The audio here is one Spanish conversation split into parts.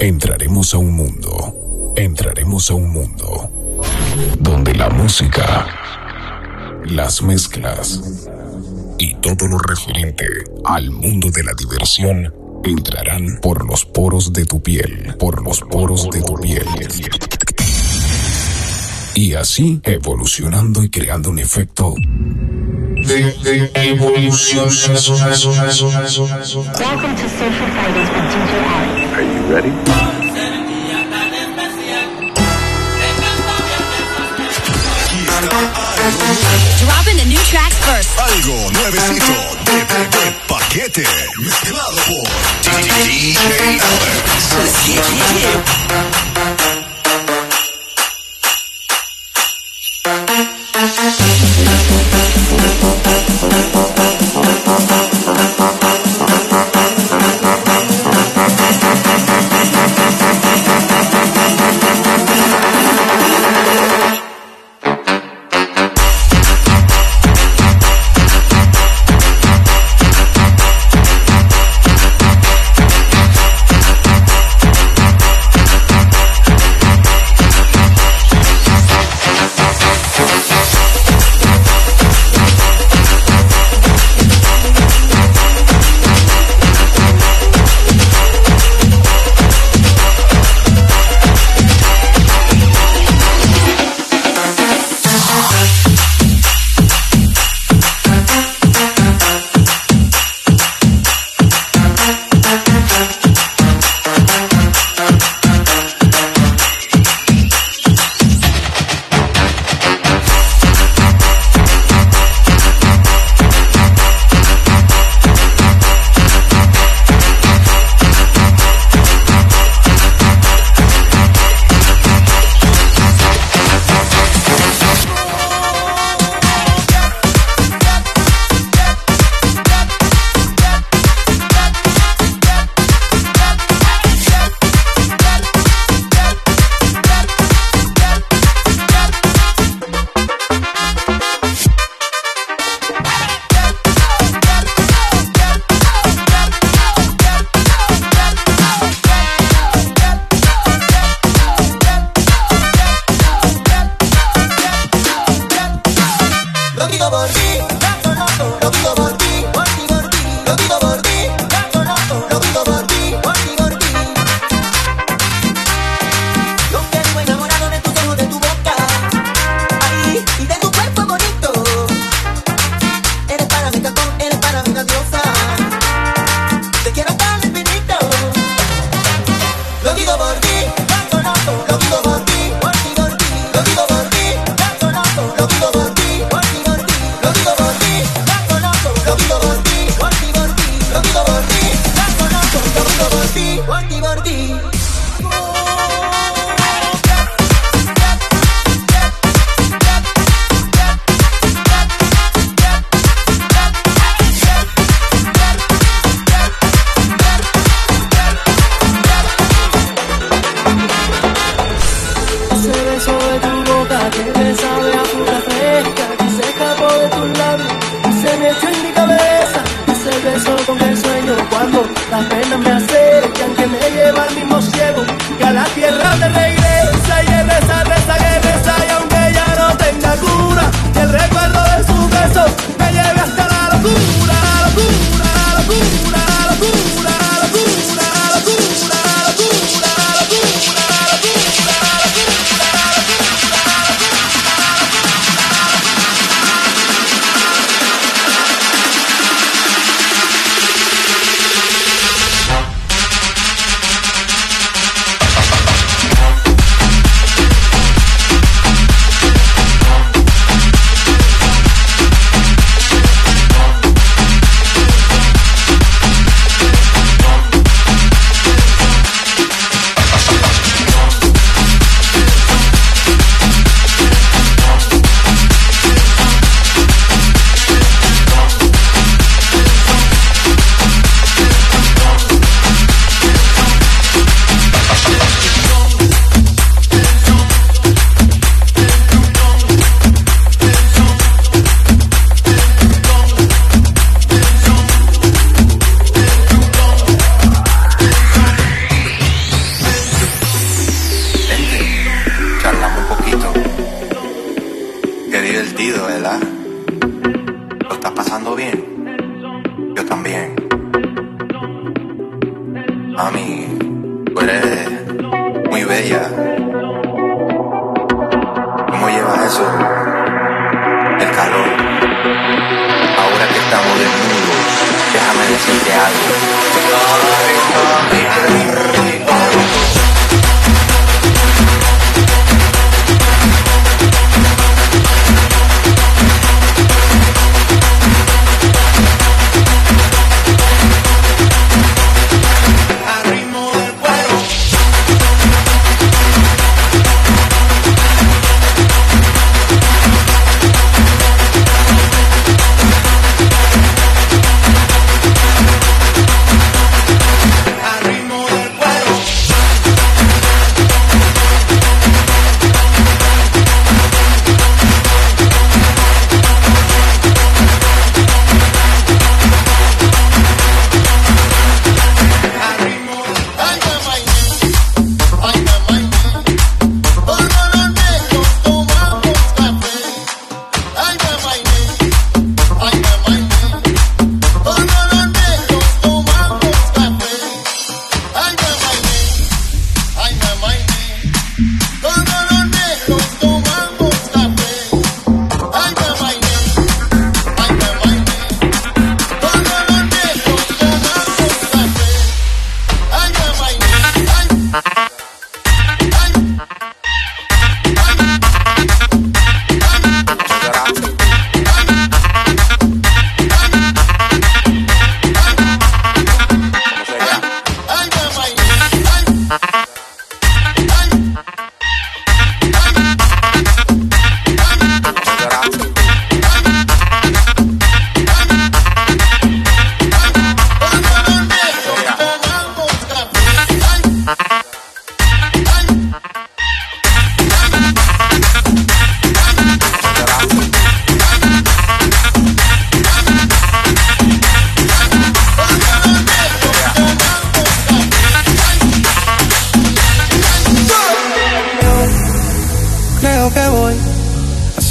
Entraremos a un mundo, entraremos a un mundo donde la música, las mezclas y todo lo referente al mundo de la diversión entrarán por los poros de tu piel, por los poros de tu piel. Y así evolucionando y creando un efecto the, the evolution. Welcome to Social Fighters with DJ Alex. Are you ready? Dropping the new tracks first. Algo nuevecito de, de paquete mezclado por DJ Alex.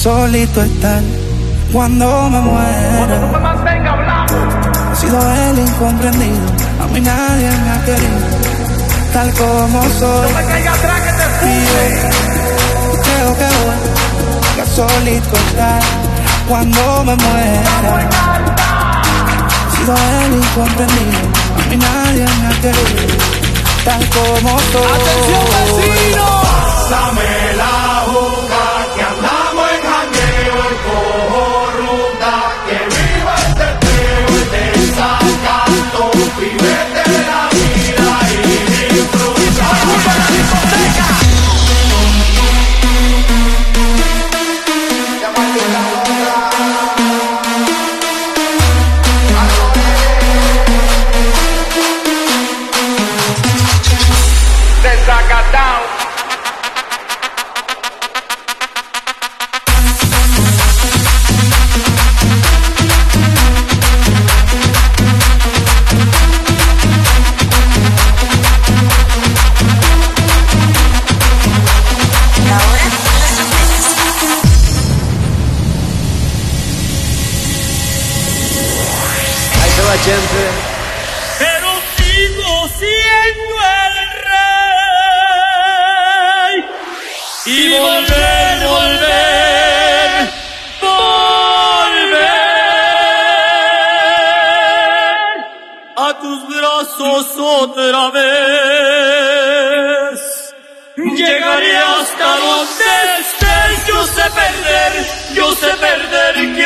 Solito estar cuando me muera. He sido el incomprendido, a mí nadie me ha querido, tal como soy. Y yo creo que voy a solito estar cuando me muera. He sido el incomprendido, a mí nadie me ha querido, tal como soy. ¡Atención, vecino!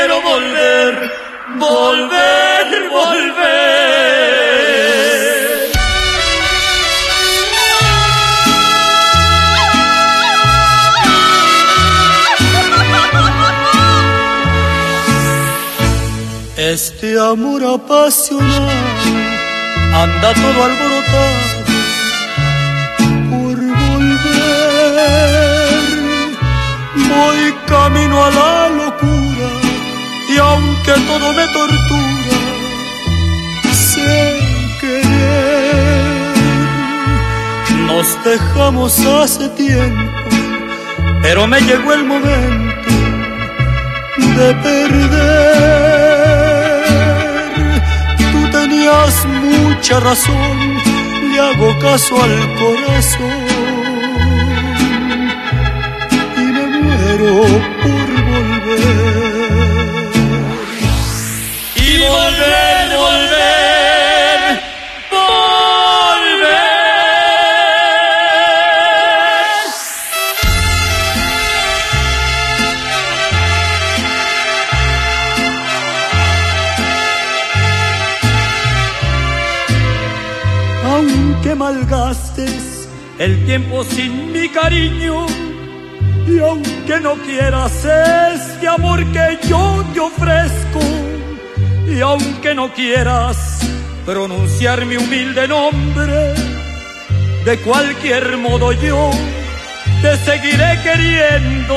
Quiero volver, volver, volver. Este amor apasionado anda todo alborotado. Voy camino a la locura que todo me tortura sin querer. Nos dejamos hace tiempo, pero me llegó el momento de perder. Tú tenías mucha razón, le hago caso al corazón y me muero por volver. Volver, volver, volver. Aunque malgastes el tiempo sin mi cariño y aunque no quieras este amor que yo te ofrezco y aunque no quieras pronunciar mi humilde nombre, de cualquier modo yo te seguiré queriendo.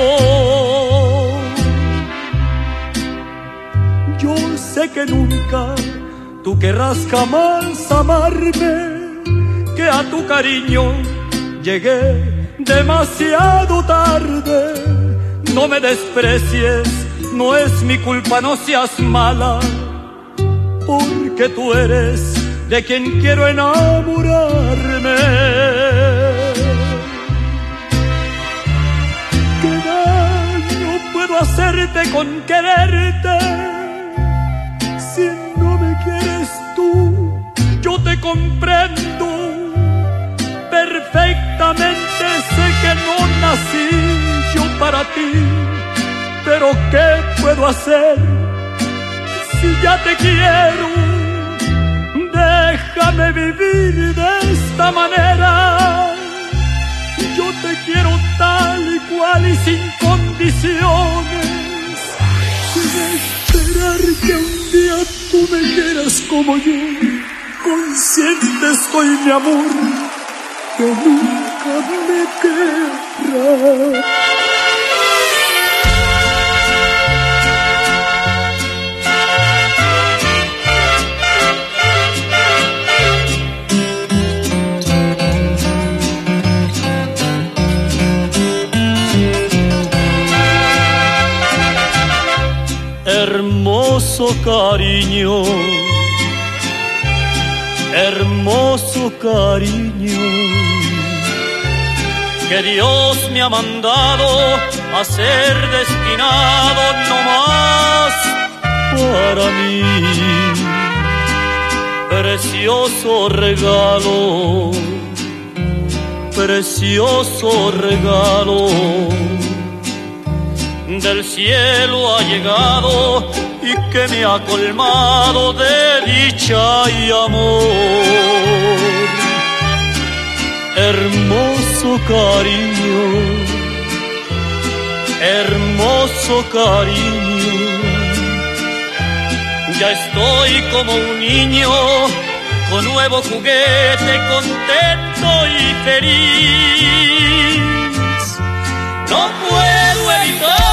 Yo sé que nunca tú querrás jamás amarme, que a tu cariño llegué demasiado tarde. No me desprecies, no es mi culpa, no seas mala, porque tú eres de quien quiero enamorarme. ¿Qué daño puedo hacerte con quererte? Si no me quieres tú, yo te comprendo perfectamente. Sé que no nací yo para ti, pero ¿qué puedo hacer si ya te quiero? Déjame vivir de esta manera. Yo te quiero tal y cual y sin condiciones. Sin esperar que un día tú me quieras como yo. Consciente estoy, mi amor, que nunca me querrás. Hermoso cariño, hermoso cariño, que Dios me ha mandado a ser destinado no más para mí. Precioso regalo, precioso regalo del cielo ha llegado y que me ha colmado de dicha y amor. Hermoso cariño, hermoso cariño, ya estoy como un niño con nuevo juguete, contento y feliz. No puedo evitarlo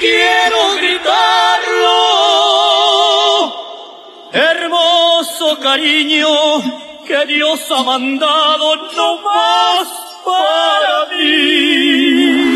quiero gritarlo. Hermoso cariño que Dios ha mandado no más para mí.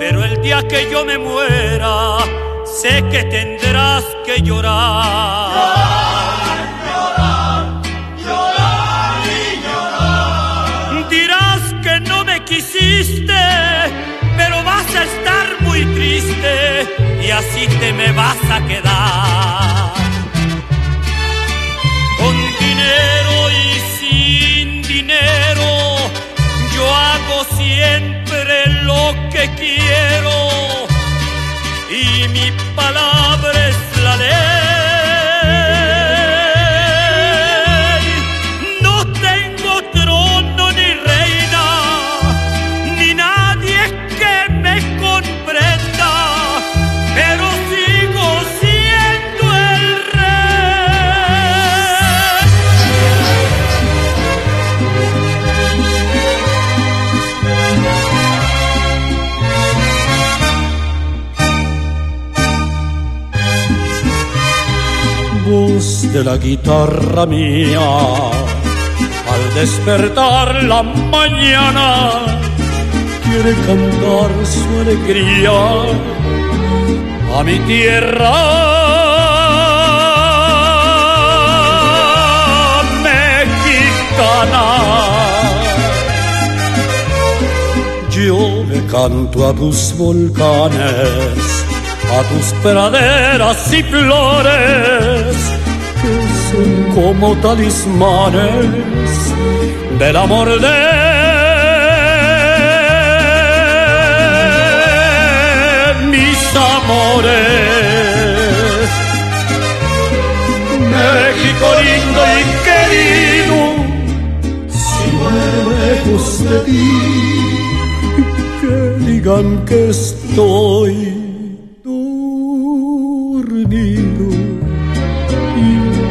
Pero el día que yo me muera, sé que tendrás que llorar. Dirás que no me quisiste, pero vas a estar muy triste y así te me vas a quedar. Con dinero y sin dinero, yo hago siempre lo que quiero y mi palabra la guitarra mía. Al despertar la mañana, quiere cantar su alegría a mi tierra. Yo le canto a tus volcanes, a tus praderas y flores, como talismanes del amor de mis amores. México lindo y querido, si muero lejos que digan que estoy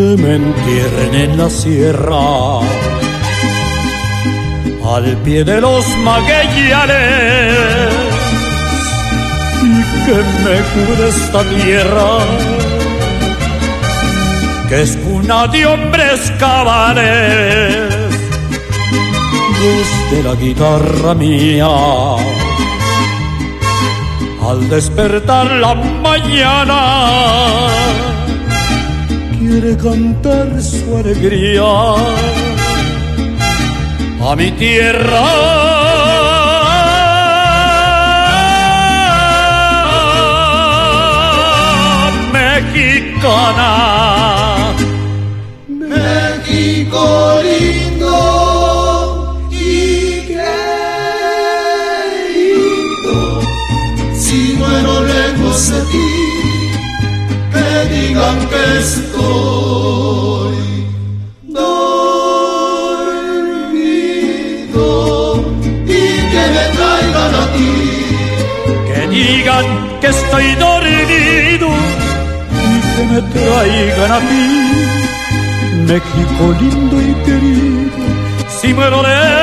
que me entierren en la sierra, al pie de los maguellanes, y que me cubra esta tierra, que es cuna de hombres cabales, voz de la guitarra mía. Al despertar la mañana, cantar su alegría a mi tierra. Mexicana, México lindo y querido, si muero lejos de ti, que digan que estoy que estoy dormido y que me traigan a ti, México lindo y querido, si muero lejos